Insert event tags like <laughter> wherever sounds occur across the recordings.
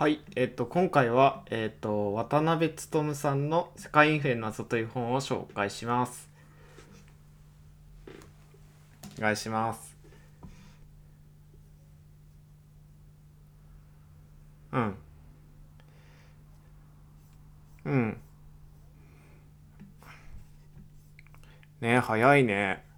はい、えっと、今回は、えっと、渡辺勉さんの世界インフレの謎という本を紹介します。お願いします。うん。うん。ね早いね。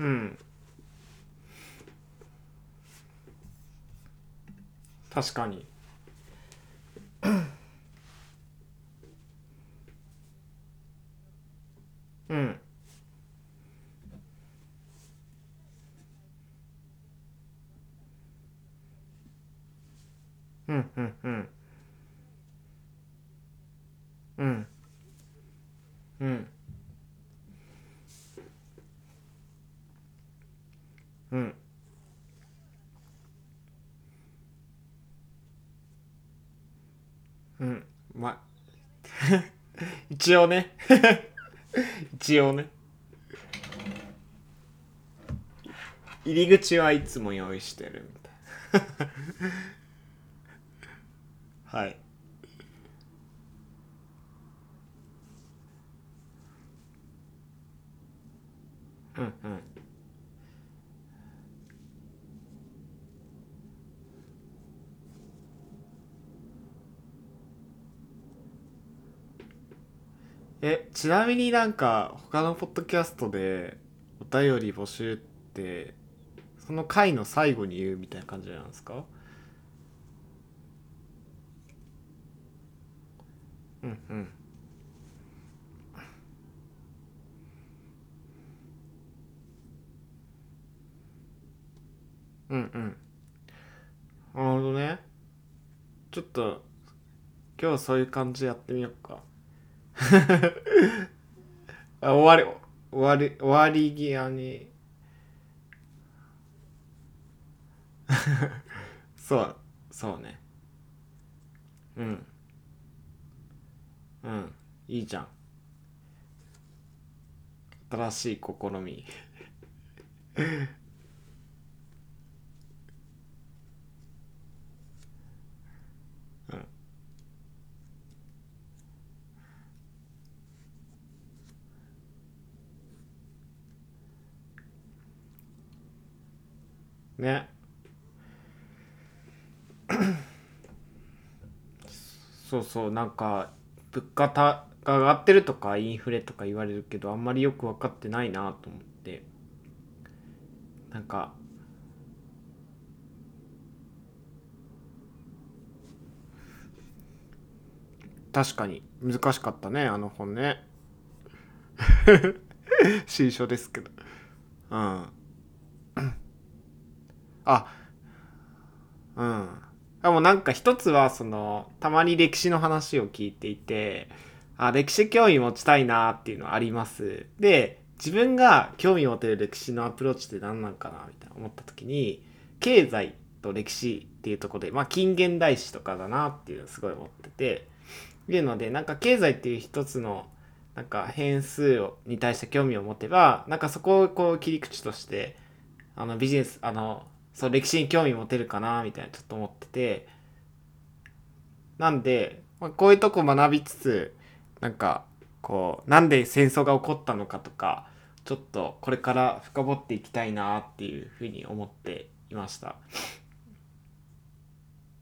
うん。確かに。うん。うんうんうん。うん。うん。うん。うん。まあ、<laughs> 一応ね。<laughs> 一応ね。入り口はいつも用意してるみたいな。<laughs> はい。うんうん。え、ちなみになんか他のポッドキャストでお便り募集ってその回の最後に言うみたいな感じなんですか？うんうん。うんうん。なるほどね。ちょっと今日はそういう感じでやってみようか。<laughs> あ終わり、終わり、終わり際に。<laughs> そう、そうね。うん。うん。いいじゃん。新しい試み。ね。そうそう、なんか、物価たが上がってるとか、インフレとか言われるけど、あんまりよく分かってないなと思って。なんか、確かに難しかったね、あの本ね。<laughs> 新書ですけど。うん。あ、うん。でもなんか一つはそのたまに歴史の話を聞いていてあ歴史興味持ちたいなっていうのはありますで自分が興味を持てる歴史のアプローチって何なんかなみたいな思った時に経済と歴史っていうとこでまあ近現代史とかだなっていうのをすごい思ってていうのでなんか経済っていう一つのなんか変数をに対して興味を持てばなんかそこをこう切り口としてあのビジネスあのそう歴史に興味持てるかなみたいなちょっと思ってて。なんで、まあ、こういうとこ学びつつなんかこうなんで戦争が起こったのかとかちょっとこれから深掘っていきたいなっていうふうに思っていました。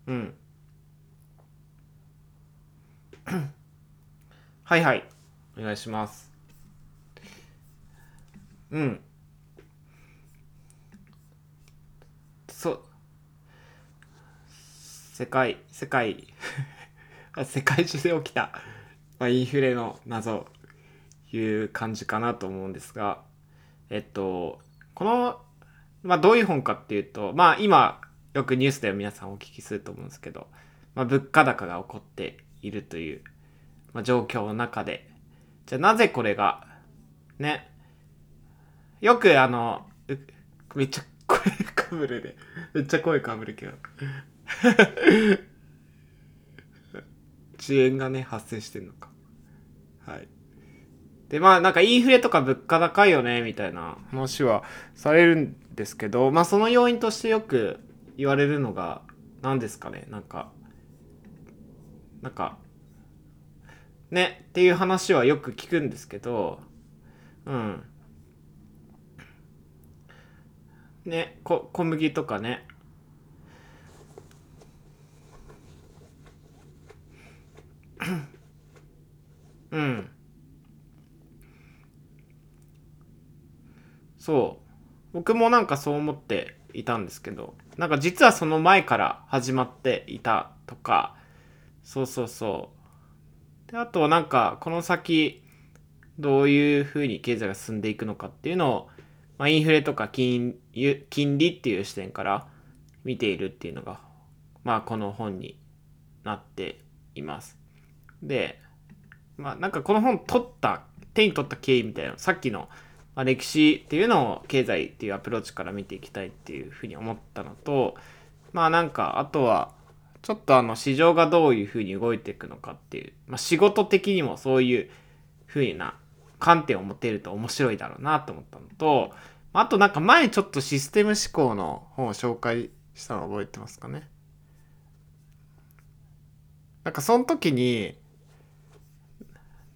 うん。はいはい。お願いします。うんそう世界世界 <laughs> 世界中で起きた、まあ、インフレの謎いう感じかなと思うんですがえっとこの、まあ、どういう本かっていうとまあ今よくニュースでは皆さんお聞きすると思うんですけど、まあ、物価高が起こっているという、まあ、状況の中でじゃあなぜこれがねよくあのめっちゃ声かぶるでめっちゃ声かぶるけど。<laughs> 遅延がね発生してんのかはいで、まあなんかインフレとか物価高いよね、みたいな話はされるんですけど、まあその要因としてよく言われるのが、何ですかね、なんか、なんか、ね、っていう話はよく聞くんですけど、うん。ね、こ小麦とかね。うん。そう。僕もなんかそう思っていたんですけど、なんか実はその前から始まっていたとか、そうそうそう。で、あとはなんかこの先、どういうふうに経済が進んでいくのかっていうのを、まあ、インフレとか金金利っていう視点から見ているっていうのが、まあこの本になっています。で、まあなんかこの本取った、手に取った経緯みたいな、さっきのまあ、歴史っていうのを経済っていうアプローチから見ていきたいっていうふうに思ったのとまあなんかあとはちょっとあの市場がどういうふうに動いていくのかっていう、まあ、仕事的にもそういうふうな観点を持てると面白いだろうなと思ったのとあとなんか前ちょっとシステム思考の本を紹介したの覚えてますかね。なんかその時に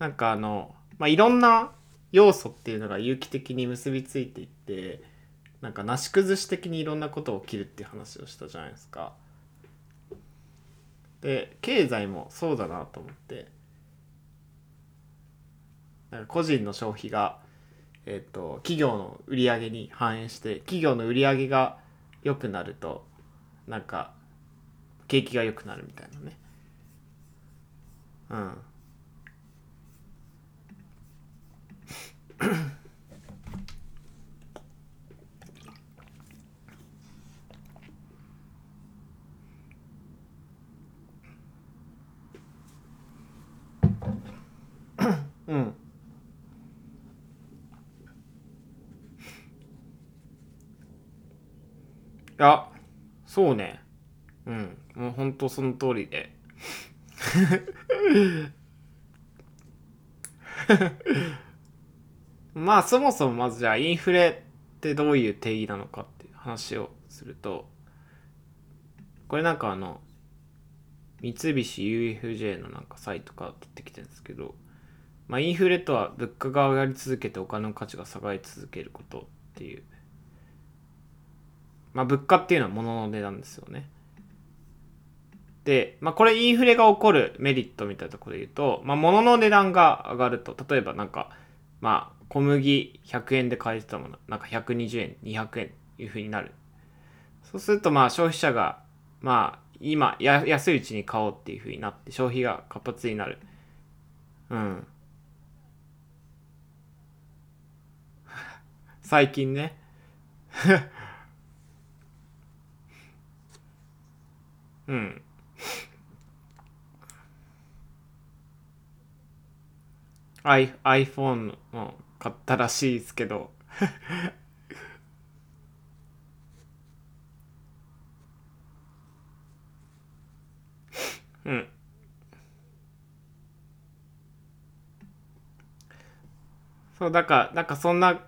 なんかあのまあいろんな要素っていうのが有機的に結びついていってなんかなし崩し的にいろんなこと起きるっていう話をしたじゃないですか。で経済もそうだなと思ってなんか個人の消費が、えーと、企業の売り上げに反映して企業の売り上げが良くなるとなんか景気が良くなるみたいなね。うんうん。いや、そうね。うん。もうほんとその通りで。<laughs> まあそもそもまずじゃあインフレってどういう定義なのかっていう話をするとこれなんかあの三菱 UFJ のなんかサイトから取ってきてるんですけどまあインフレとは物価が上がり続けてお金の価値が下がり続けることっていうまあ物価っていうのは物の値段ですよね。で、まあこれインフレが起こるメリットみたいなところで言うと、まあ物の値段が上がると、例えばなんか、まあ小麦100円で買えてたもの、なんか120円、200円いう風になる。そうするとまあ消費者が、まあ今や安いうちに買おうっていう風になって消費が活発になる。うん。<laughs> 最近ね。<laughs> うん。I、iPhone の買ったらしいですけど。<laughs> うん。そうだからなんかそんな例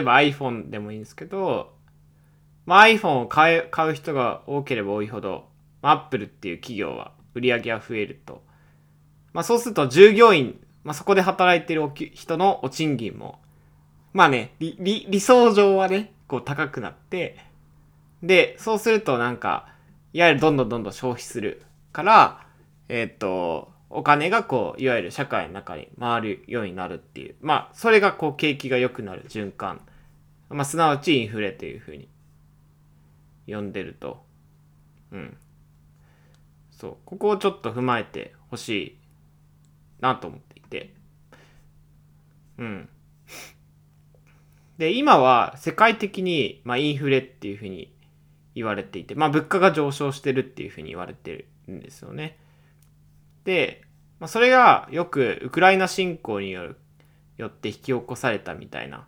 えば iPhone でもいいんですけど、まあ、iPhone を買え買う人が多ければ多いほど、まあ、Apple っていう企業は売り上げが増えると、まあ、そうすると従業員まあ、そこで働いてる人のお賃金も、まあね、理、理、想上はね、こう高くなって、で、そうするとなんか、いわゆるどんどんどんどん消費するから、えっ、と、お金がこう、いわゆる社会の中に回るようになるっていう。まあ、それがこう、景気が良くなる循環。まあ、すなわちインフレというふうに呼んでると。うん。そう。ここをちょっと踏まえてほしいなと思ってて。うん。で、今は世界的に、まあ、インフレっていうふうに言われていて、まあ、物価が上昇してるっていうふうに言われてるんですよね。で、まあ、それがよくウクライナ侵攻によるよって引き起こされたみたいな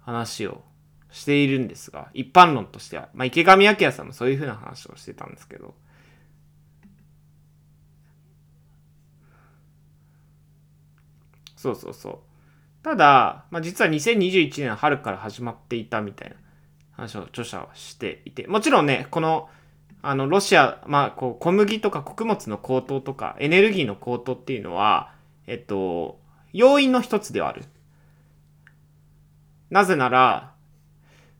話をしているんですが、一般論としては、まあ、池上彰さんもそういうふうな話をしてたんですけど、そうそうそう。ただ、まあ、実は2021年春から始まっていたみたいな話を著者はしていて、もちろんね、この、あの、ロシア、まあ、こう、小麦とか穀物の高騰とか、エネルギーの高騰っていうのは、えっと、要因の一つではある。なぜなら、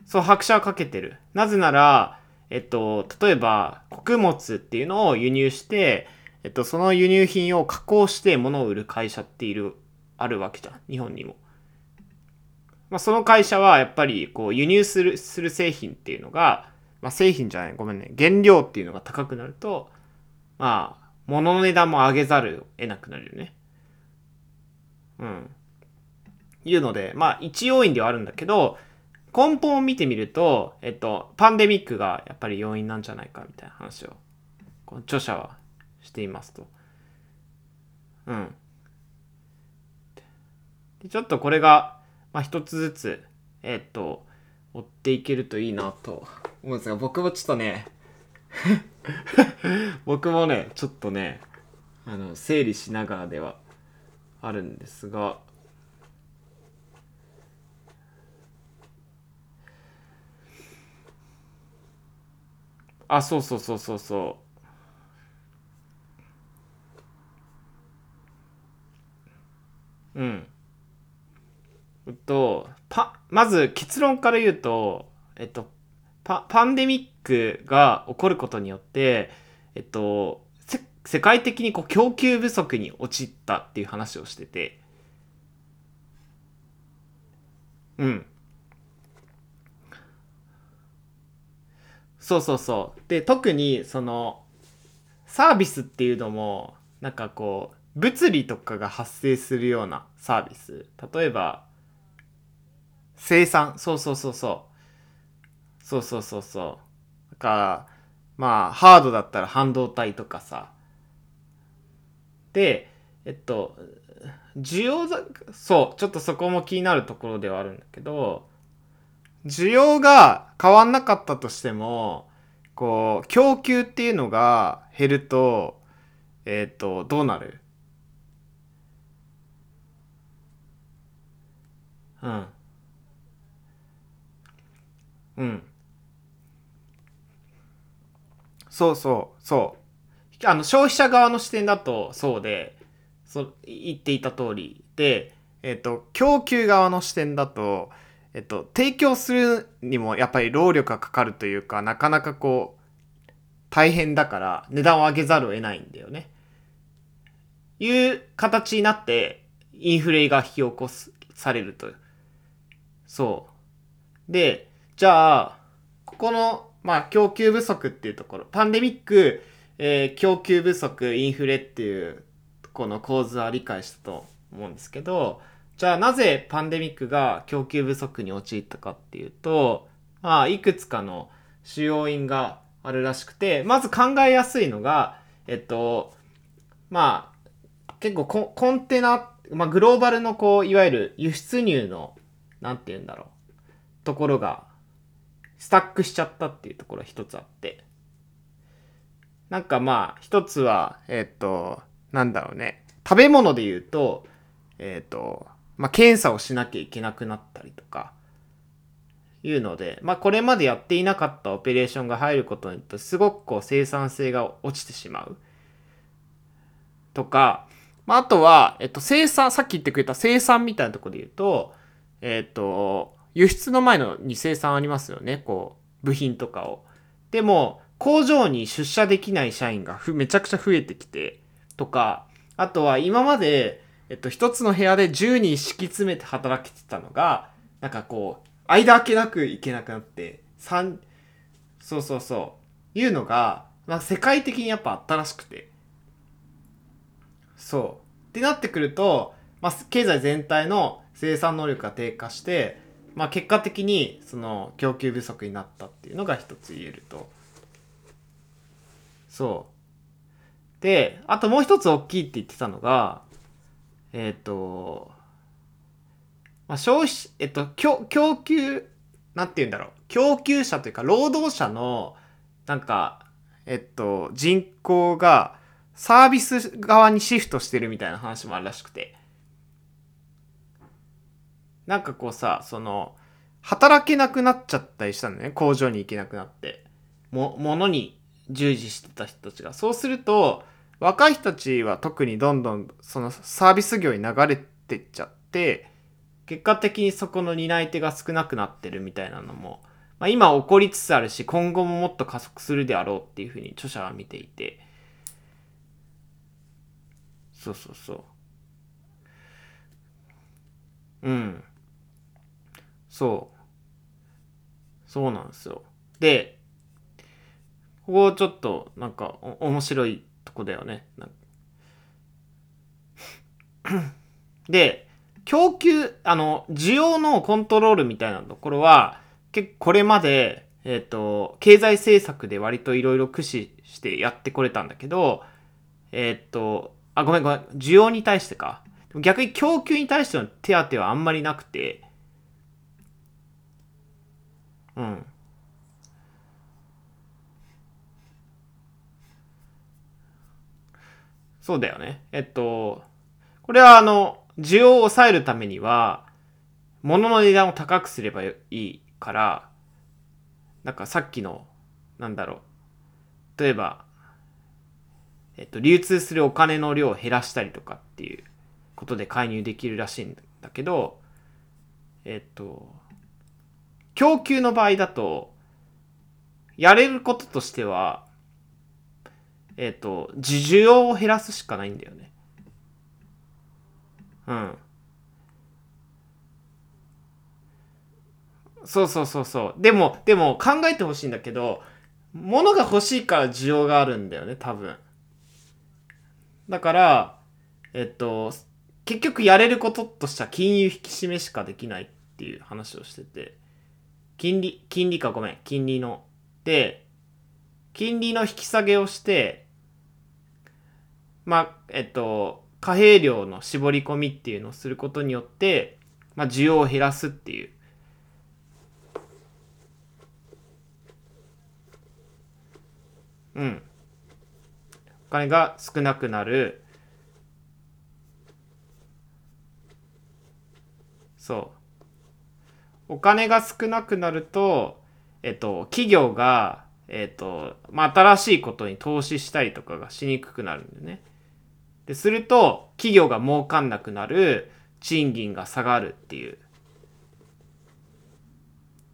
そう、拍車をかけてる。なぜなら、えっと、例えば、穀物っていうのを輸入して、えっと、その輸入品を加工して物を売る会社っている、あるわけじゃん。日本にも。まあ、その会社はやっぱり、こう、輸入する、する製品っていうのが、まあ、製品じゃない、ごめんね。原料っていうのが高くなると、まあ、物の値段も上げざるを得なくなるよね。うん。いうので、まあ、一要因ではあるんだけど、根本を見てみると、えっと、パンデミックがやっぱり要因なんじゃないかみたいな話を、この著者はしていますと。うん。ちょっとこれが、まあ、一つずつ、えっと、追っていけるといいなと思うんですが、僕もちょっとね <laughs> 僕もね、ちょっとね、あの、整理しながらではあるんですが、あ、そうそうそうそうそう。うん。えっと、パ、まず結論から言うと、えっと、パ、パンデミックが起こることによって、えっと、世界的にこう供給不足に陥ったっていう話をしてて、うん。そうそうそう。で、特にその、サービスっていうのも、なんかこう、物理とかが発生するようなサービス。例えば、生産。そうそうそうそう。そうそうそうそう。だから、まあ、ハードだったら半導体とかさ。で、えっと、需要だ、そう、ちょっとそこも気になるところではあるんだけど、需要が変わんなかったとしても、こう、供給っていうのが減ると、えっ、ー、と、どうなる？うん。うん。そうそう、そう。あの、消費者側の視点だとそうで、そ言っていた通りで、えっ、と、供給側の視点だと、えっと、提供するにもやっぱり労力がかかるというか、なかなかこう、大変だから値段を上げざるを得ないんだよね。いう形になって、インフレが引き起こすされると。そう。で、じゃあ、ここの、まあ、供給不足っていうところ、パンデミック、えー、供給不足、インフレっていう、この構図は理解したと思うんですけど、じゃあなぜパンデミックが供給不足に陥ったかっていうと、まあ、いくつかの主要因があるらしくて、まず考えやすいのが、えっと、まあ、結構ココンテナ、まあ、グローバルのこう、いわゆる輸出入の、なんて言うんだろう、ところが、スタックしちゃったっていうところが一つあって。なんかまあ、一つは、えっと、なんだろうね。食べ物で言うと、えっと、まあ、検査をしなきゃいけなくなったりとか、いうので、まあ、これまでやっていなかったオペレーションが入ることによって、すごくこう生産性が落ちてしまう。とか、まあ、あとは、えっと、生産、さっき言ってくれた生産みたいなところで言うと、えっと、輸出の前のに生産ありますよね、こう、部品とかを。でも、工場に出社できない社員がめちゃくちゃ増えてきて、とか、あとは今まで、えっと、一つの部屋で10人敷き詰めて働けてたのが、なんかこう、間開けなくいけなくなって、三、そうそうそう、いうのが、まあ、世界的にやっぱあったらしくて。そう。ってなってくると、まあ、経済全体の生産能力が低下して、まあ、結果的にその供給不足になったっていうのが一つ言えると。そう。で、あともう一つ大きいって言ってたのが、えっ、ー、と、まあ、消費、えっと、供供給、なんて言うんだろう。供給者というか、労働者の、なんか、えっと、人口がサービス側にシフトしてるみたいな話もあるらしくて。なんかこうさその働けなくなっちゃったりしたのね。工場に行けなくなって。も物に従事してた人たちが。そうすると若い人たちは特にどんどんそのサービス業に流れてっちゃって結果的にそこの担い手が少なくなってるみたいなのも、まあ、今起こりつつあるし今後ももっと加速するであろうっていうふうに著者は見ていて。そうそうそう。うん。そう。そうなんですよ。でここちょっとなんか面白いとこだよね。<coughs> で供給あの需要のコントロールみたいなところは結構これまでえっ、ー、と経済政策で割といろいろ駆使してやってこれたんだけどえっ、ー、とあごめんごめん需要に対してか。逆に供給に対しての手当はあんまりなくてうんそうだよね。えっと、これはあの、需要を抑えるためには、物の値段を高くすればいいから、なんかさっきの、なんだろう。例えば、えっと、流通するお金の量を減らしたりとかっていうことで介入できるらしいんだけど、えっと、供給の場合だと、やれることとしては、えっ、ー、と、需要を減らすしかないんだよね。うん。そうそうそうそう。でも、でも考えてほしいんだけど、物が欲しいから需要があるんだよね、多分。だから、えっと、結局やれることとしては金融引き締めしかできないっていう話をしてて、金利、金利かごめん、金利の。で、金利の引き下げをして、まあ、えっと、貨幣量の絞り込みっていうのをすることによって、まあ、需要を減らすっていう。うん。お金が少なくなる。そう。お金が少なくなると、えっと、企業が、えっと、まあ、新しいことに投資したりとかがしにくくなるんだよね。ですると企業が儲かんなくなる賃金が下がるっていう。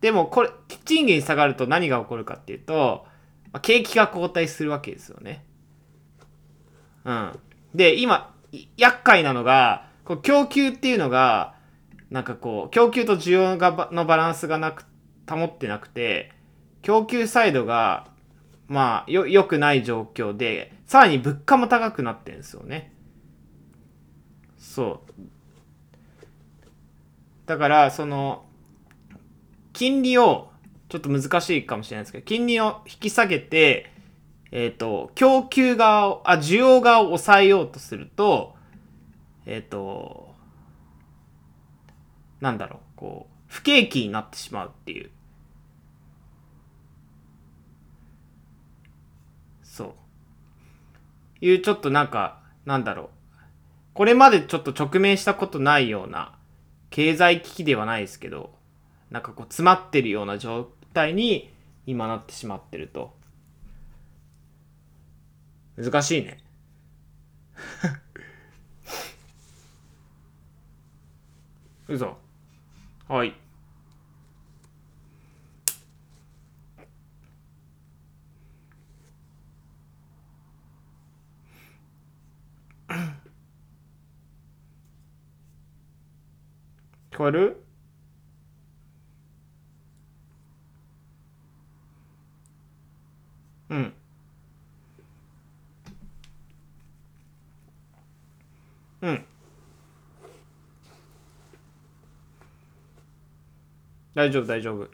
でもこれ賃金下がると何が起こるかっていうと景気が後退するわけですよね。うん。で今厄介なのがこう供給っていうのがなんかこう供給と需要がのバランスがなく保ってなくて供給サイドがまあよ良くない状況でさらに物価も高くなってるんですよね。そう。だから、その、金利を、ちょっと難しいかもしれないですけど、金利を引き下げて、えっ、ー、と、供給側を、あ、需要側を抑えようとすると、えっ、ー、と、なんだろう、こう、不景気になってしまうっていう。そういうちょっとなんか、なんだろう。これまでちょっと直面したことないような経済危機ではないですけど、なんかこう詰まってるような状態に今なってしまってると。難しいね。<laughs> 嘘。はい。聞こえるうんうん大丈夫大丈夫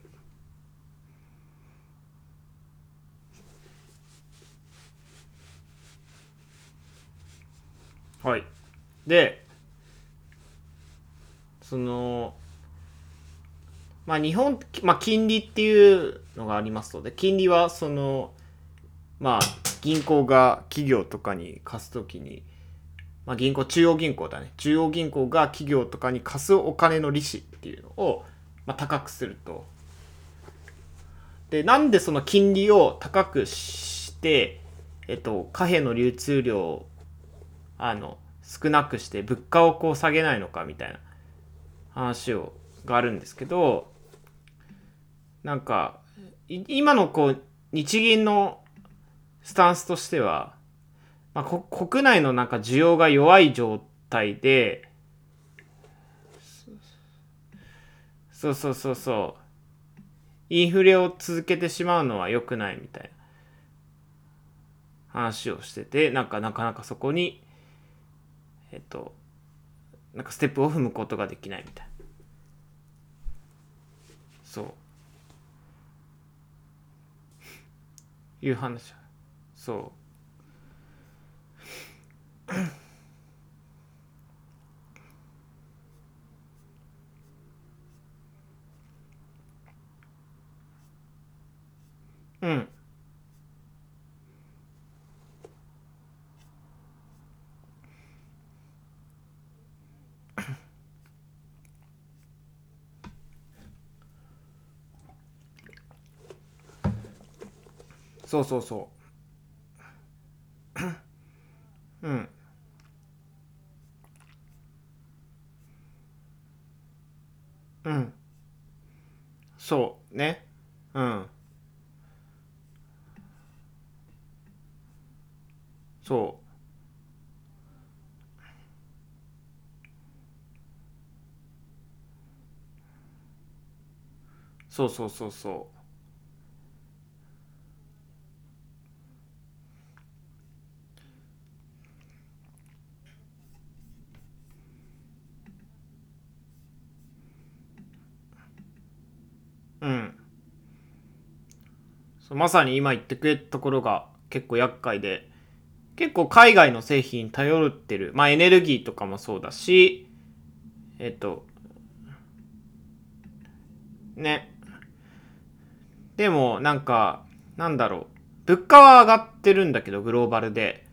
はいでそのまあ日本、まあ金利っていうのがありますので、金利はその、まあ銀行が企業とかに貸すときに、まあ、銀行、中央銀行だね。中央銀行が企業とかに貸すお金の利子っていうのを、まあ、高くすると。で、なんでその金利を高くして、えっと、貨幣の流通量を、あの、少なくして物価をこう下げないのかみたいな話を、があるんですけど、なんか、今のこう、日銀のスタンスとしては、まあ、国内のなんか需要が弱い状態で、そうそうそうそう、インフレを続けてしまうのは良くないみたいな話をしてて、なんかなかなかそこに、えっと、なんかステップを踏むことができないみたいな。そう。いう話そううん。そうそうそう。うん。うん。そう。ね。うん。そう。そうそうそうそう。まさに今言ってくれたところが結構厄介で、結構海外の製品頼ってる。まあエネルギーとかもそうだし、えっと、ね。でもなんか、なんだろう。物価は上がってるんだけど、グローバルで。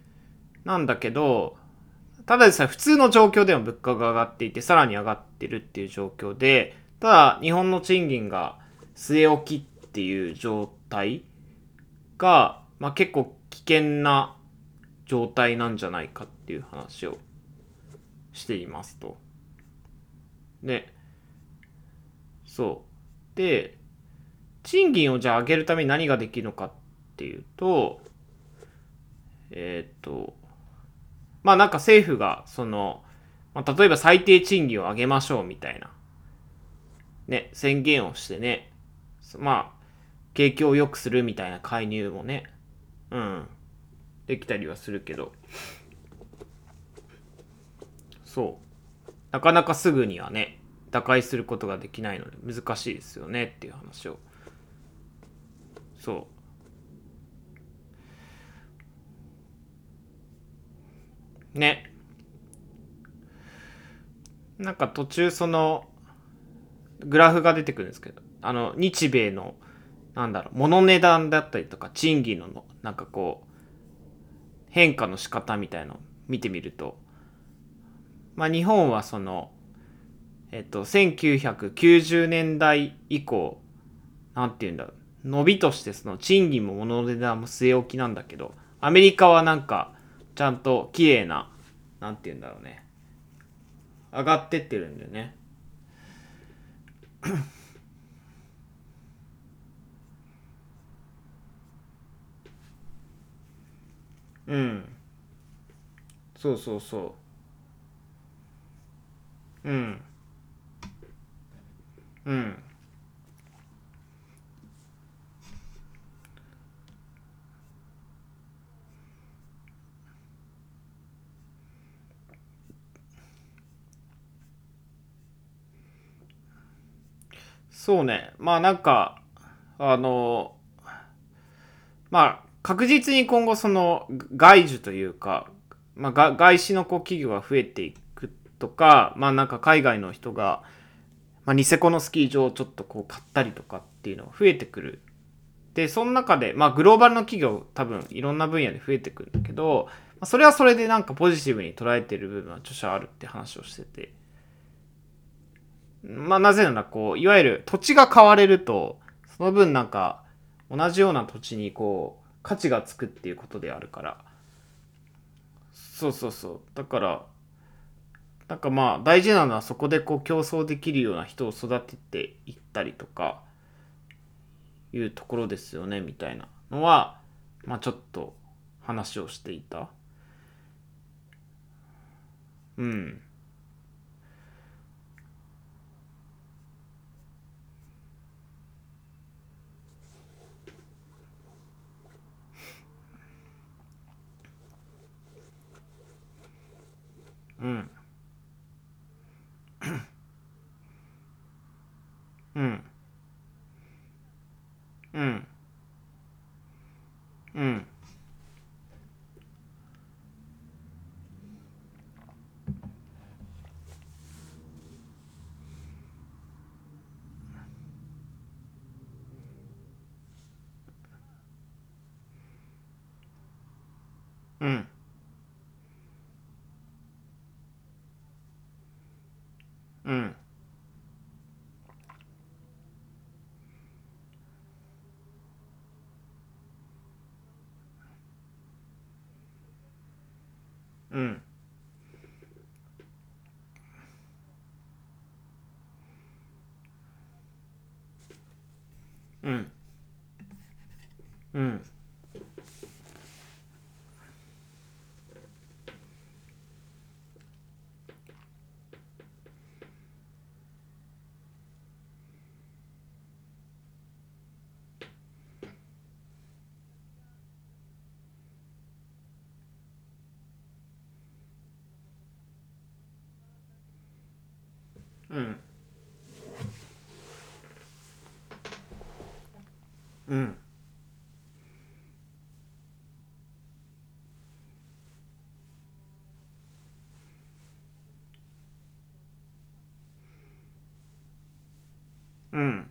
なんだけど、ただでさえ普通の状況でも物価が上がっていて、さらに上がってるっていう状況で、ただ日本の賃金が据え置きっていう状態が、まあ、結構危険な状態なんじゃないかっていう話をしていますと。で、そう。で、賃金をじゃあ上げるために何ができるのかっていうと、えっ、と、まあなんか政府が、その、まあ、例えば最低賃金を上げましょうみたいな、ね、宣言をしてね、まあ、景気を良くするみたいな介入もね、うん、できたりはするけど、そう。なかなかすぐにはね、打開することができないので難しいですよねっていう話を。そう。ね。なんか途中その、グラフが出てくるんですけど、あの、日米のなんだろう、物値段だったりとか、賃金の、なんかこう、変化の仕方みたいの見てみると、まあ日本はその、えっと、1990年代以降、なんて言うんだろう、伸びとしてその賃金も物の値段も据え置きなんだけど、アメリカはなんか、ちゃんと綺麗な、なんて言うんだろうね、上がってってるんだよね。うんそうそう。そううん。うん。そうね。まあなん。か、あの、まあ確実に今後その外需というか、まあ、外資のこう企業が増えていくとか、まあなんか海外の人が、まあ、ニセコのスキー場をちょっとこう買ったりとかっていうのが増えてくるで、その中で、まあグローバルの企業多分いろんな分野で増えてくるんだけど、まあ、それはそれでなんかポジティブに捉えてる部分は著者あるって話をしてて。まあなぜならこう、いわゆる土地が買われると、その分なんか同じような土地にこう、価値がつくっていうことであるから。そうそうそう。だから、なんかまあ大事なのはそこでこう競争できるような人を育てていったりとかいうところですよねみたいなのはまあちょっと話をしていたうんうんうんうんうん。うん。うん。うん。うんうんうん。うん。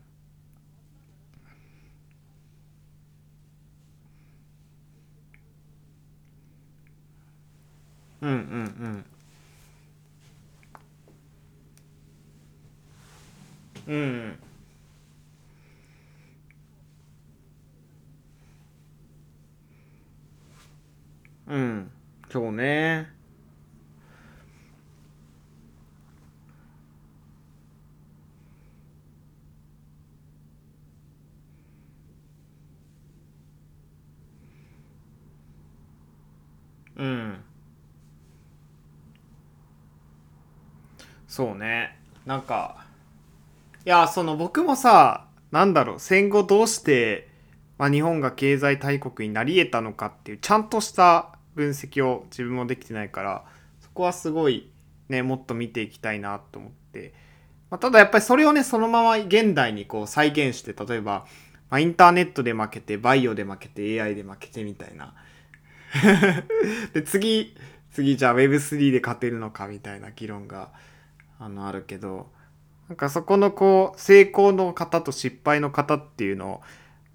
うんうんうん。うんうんそうね。うん。そうね。なんかいや、その僕もさ、なんだろう、戦後どうして、まあ、日本が経済大国になり得たのかっていう、ちゃんとした分析を自分もできてないから、そこはすごいね、もっと見ていきたいなと思って。まあ、ただやっぱりそれをね、そのまま現代にこう再現して、例えば、まあ、インターネットで負けて、バイオで負けて、AI で負けてみたいな。<laughs> で、次、次じゃあ Web3 で勝てるのかみたいな議論が、あの、あるけど、なんかそこのこう成功の方と失敗の方っていうのを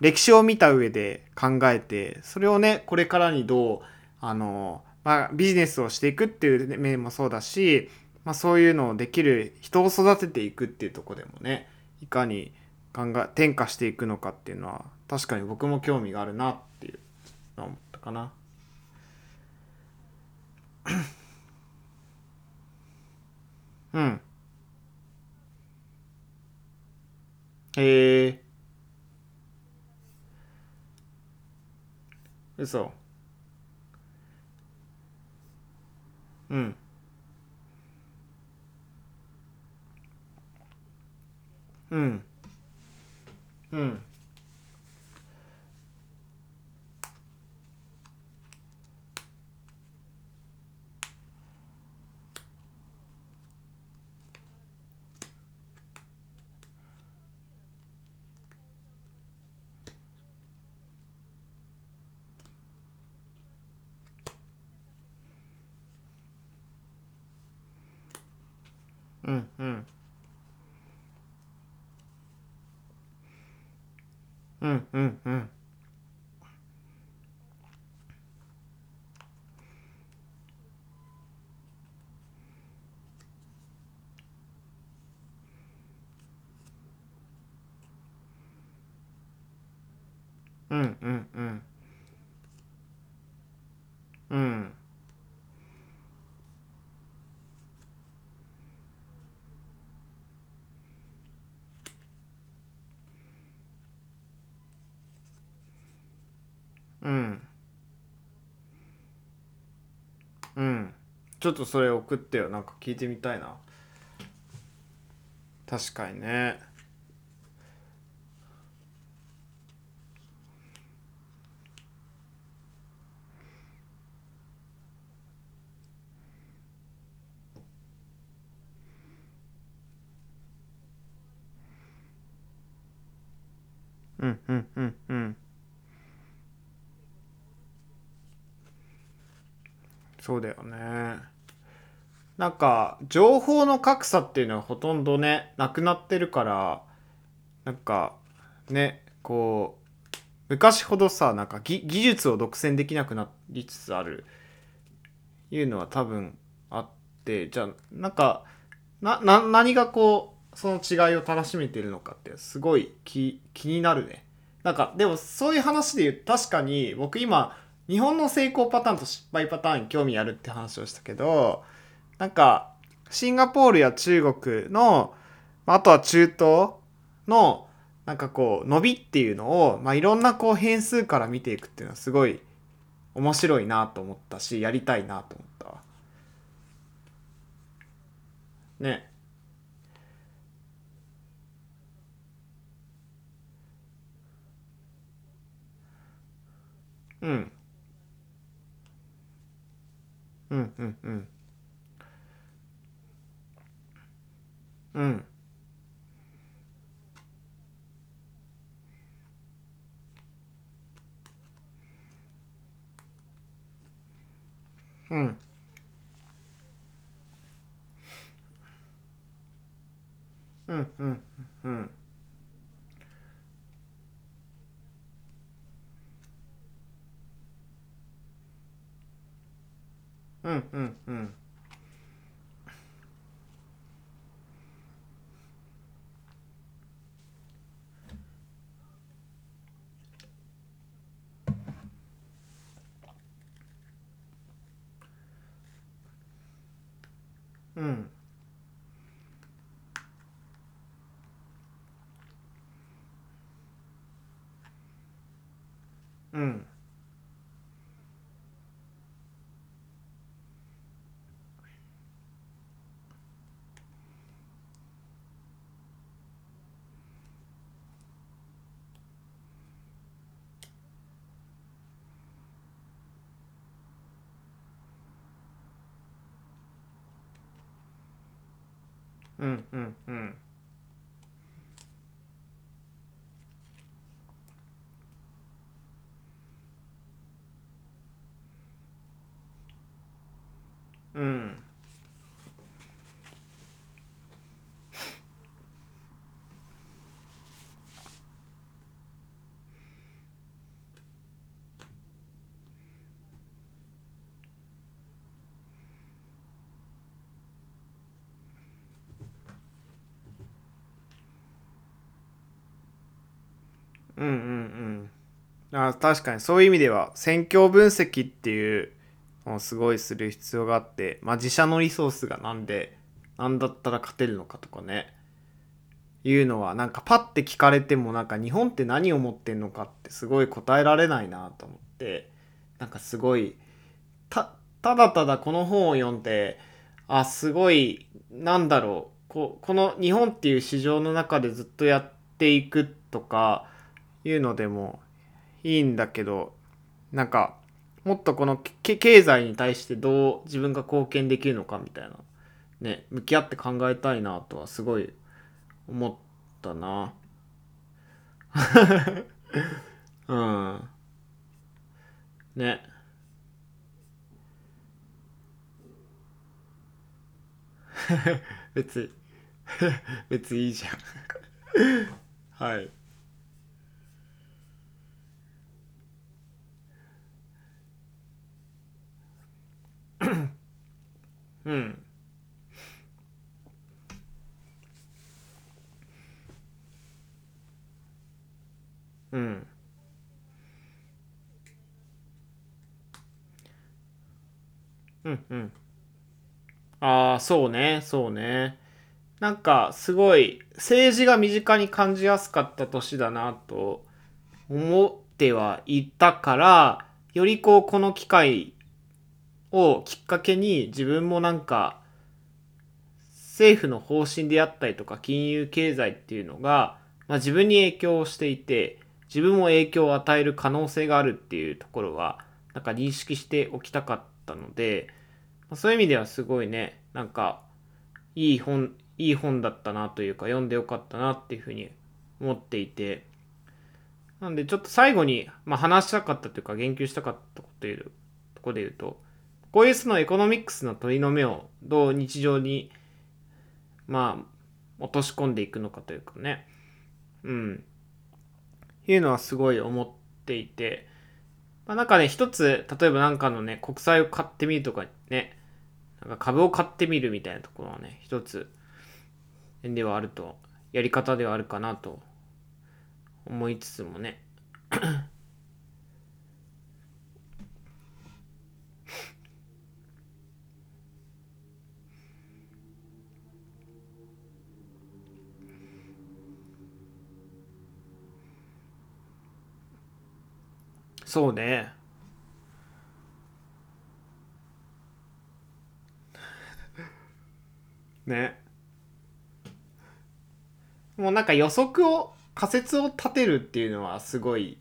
歴史を見た上で考えてそれをねこれからにどうあの、まあ、ビジネスをしていくっていう面もそうだし、まあ、そういうのをできる人を育てていくっていうとこでもねいかに考え転化していくのかっていうのは確かに僕も興味があるなっていうのを思ったかな。<coughs> うん。へえ。嘘。うん。うん。うん。嗯嗯。嗯嗯嗯。ちょっとそれ送ってよ。なんか聞いてみたいな。確かにね。うんうんうんうん。そうだよね。なんか情報の格差っていうのはほとんどねなくなってるからなんかねこう昔ほどさなんか技術を独占できなくなりつつある。いうのは多分あってじゃあなんかなな何がこうその違いを楽しめてるのかってすごい気気になるね。なんかでもそういう話で言う確かに僕今日本の成功パターンと失敗パターンに興味あるって話をしたけどなんかシンガポールや中国のあとは中東のなんかこう伸びっていうのを、まあ、いろんなこう変数から見ていくっていうのはすごい面白いなと思ったしやりたいなと思った。ね。うんうんうんうん。うん。うん。うんうんうん。嗯嗯嗯嗯嗯うんうんうん。うん。うんうんうん。あ確かに。そういう意味では戦況分析っていうのをすごいする必要があってまあ自社のリソースがなんでなんだったら勝てるのかとかね。いうのはなんかパッて聞かれてもなんか日本って何を持ってんのかってすごい答えられないなと思ってなんかすごいたただただこの本を読んであすごいなんだろう。ここの日本っていう市場の中でずっとやっていくとかいうのでもいいんだけどなんかもっとこの経済に対してどう自分が貢献できるのかみたいなね向き合って考えたいなとはすごい思ったな。<laughs> うん。ね。<laughs> 別 <laughs> 別いいじゃん。はい。うん。うん。うんうん。ああ、そうね、そうね。なんか、すごい、政治が身近に感じやすかった年だなと思ってはいたから、よりこう、この機会をきっかけに自分もなんか、政府の方針であったりとか金融経済っていうのが、まあ、自分に影響をしていて自分も影響を与える可能性があるっていうところはなんか認識しておきたかったので、まあ、そういう意味ではすごいねなんかいい本いい本だったなというか読んでよかったなっていうふうに思っていてなんでちょっと最後に、まあ、話したかったというか言及したかったこというところで言うとこういうそのエコノミックスの取りの目をどう日常にまあ、落とし込んでいくのかというかね。うん。いうのはすごい思っていて、まあ、なんかね、一つ、例えばなんかのね、国債を買ってみるとかね、なんか株を買ってみるみたいなところはね、一つ、ではあると、やり方ではあるかなと思いつつもね。そうね。<laughs> ね。もうなんか予測を、仮説を立てるっていうのはすごい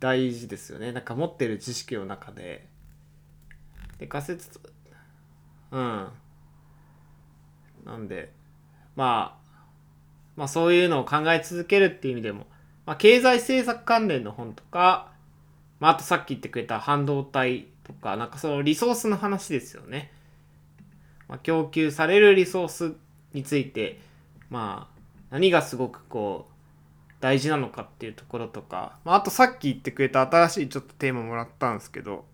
大事ですよね。なんか持ってる知識の中で。で、仮説、うん。なんで、まあ、まあそういうのを考え続けるっていう意味でも、まあ経済政策関連の本とか、まあ、あとさっき言ってくれた半導体とか、なんかそのリソースの話ですよね。まあ、供給されるリソースについて、まあ、何がすごくこう、大事なのかっていうところとか、まあ、あとさっき言ってくれた新しいちょっとテーマもらったんですけど、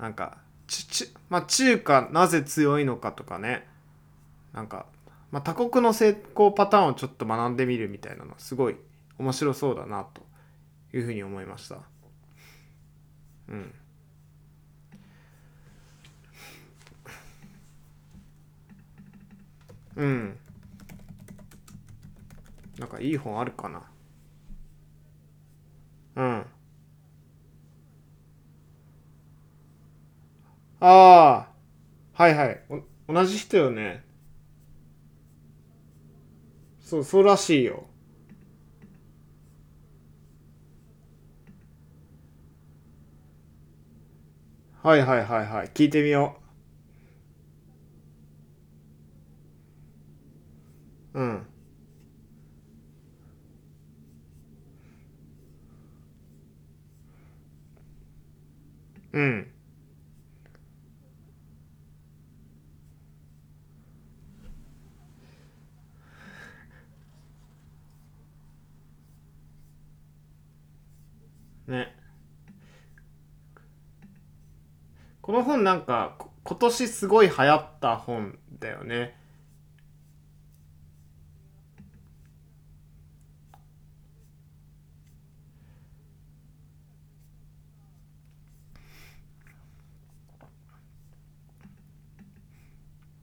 なんか、ちちまあ、中華なぜ強いのかとかね、なんか、まあ、他国の成功パターンをちょっと学んでみるみたいなのすごい面白そうだなというふうに思いました。うん。うん。なんかいい本あるかな。うん。ああ。はいはい。お同じ人よね。そう、そうらしいよ。はいはいはいはい。聞いてみよう。うん。うん。ね。この本なんか今年すごい流行った本だよね。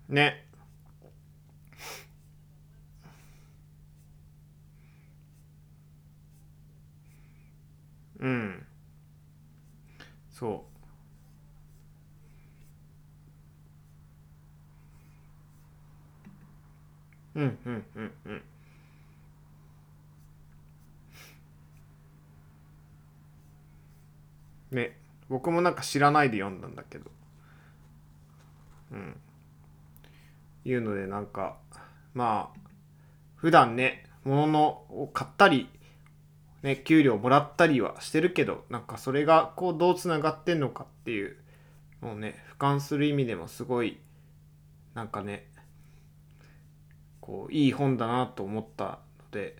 ね。うん。そう。うんうんうんうん。ね。僕もなんか知らないで読んだんだけど。うん。いうのでなんか、まあ、普段ね、物のを買ったり、ね、給料もらったりはしてるけど、なんかそれがこうどうつながってんのかっていうのをね、俯瞰する意味でもすごい、なんかね、こう、いい本だなと思ったので、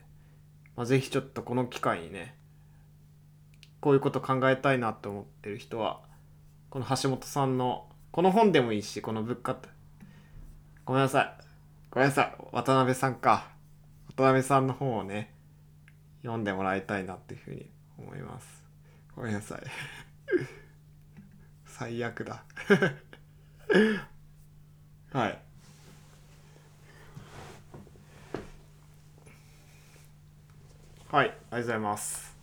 まあ、ぜひちょっとこの機会にね、こういうこと考えたいなと思ってる人は、この橋本さんの、この本でもいいし、この物価って、ごめんなさい。ごめんなさい。渡辺さんか。渡辺さんの本をね、読んでもらいたいなっていうふうに思います。ごめんなさい。<laughs> 最悪だ。<laughs> はい。はい、ありがとうございます。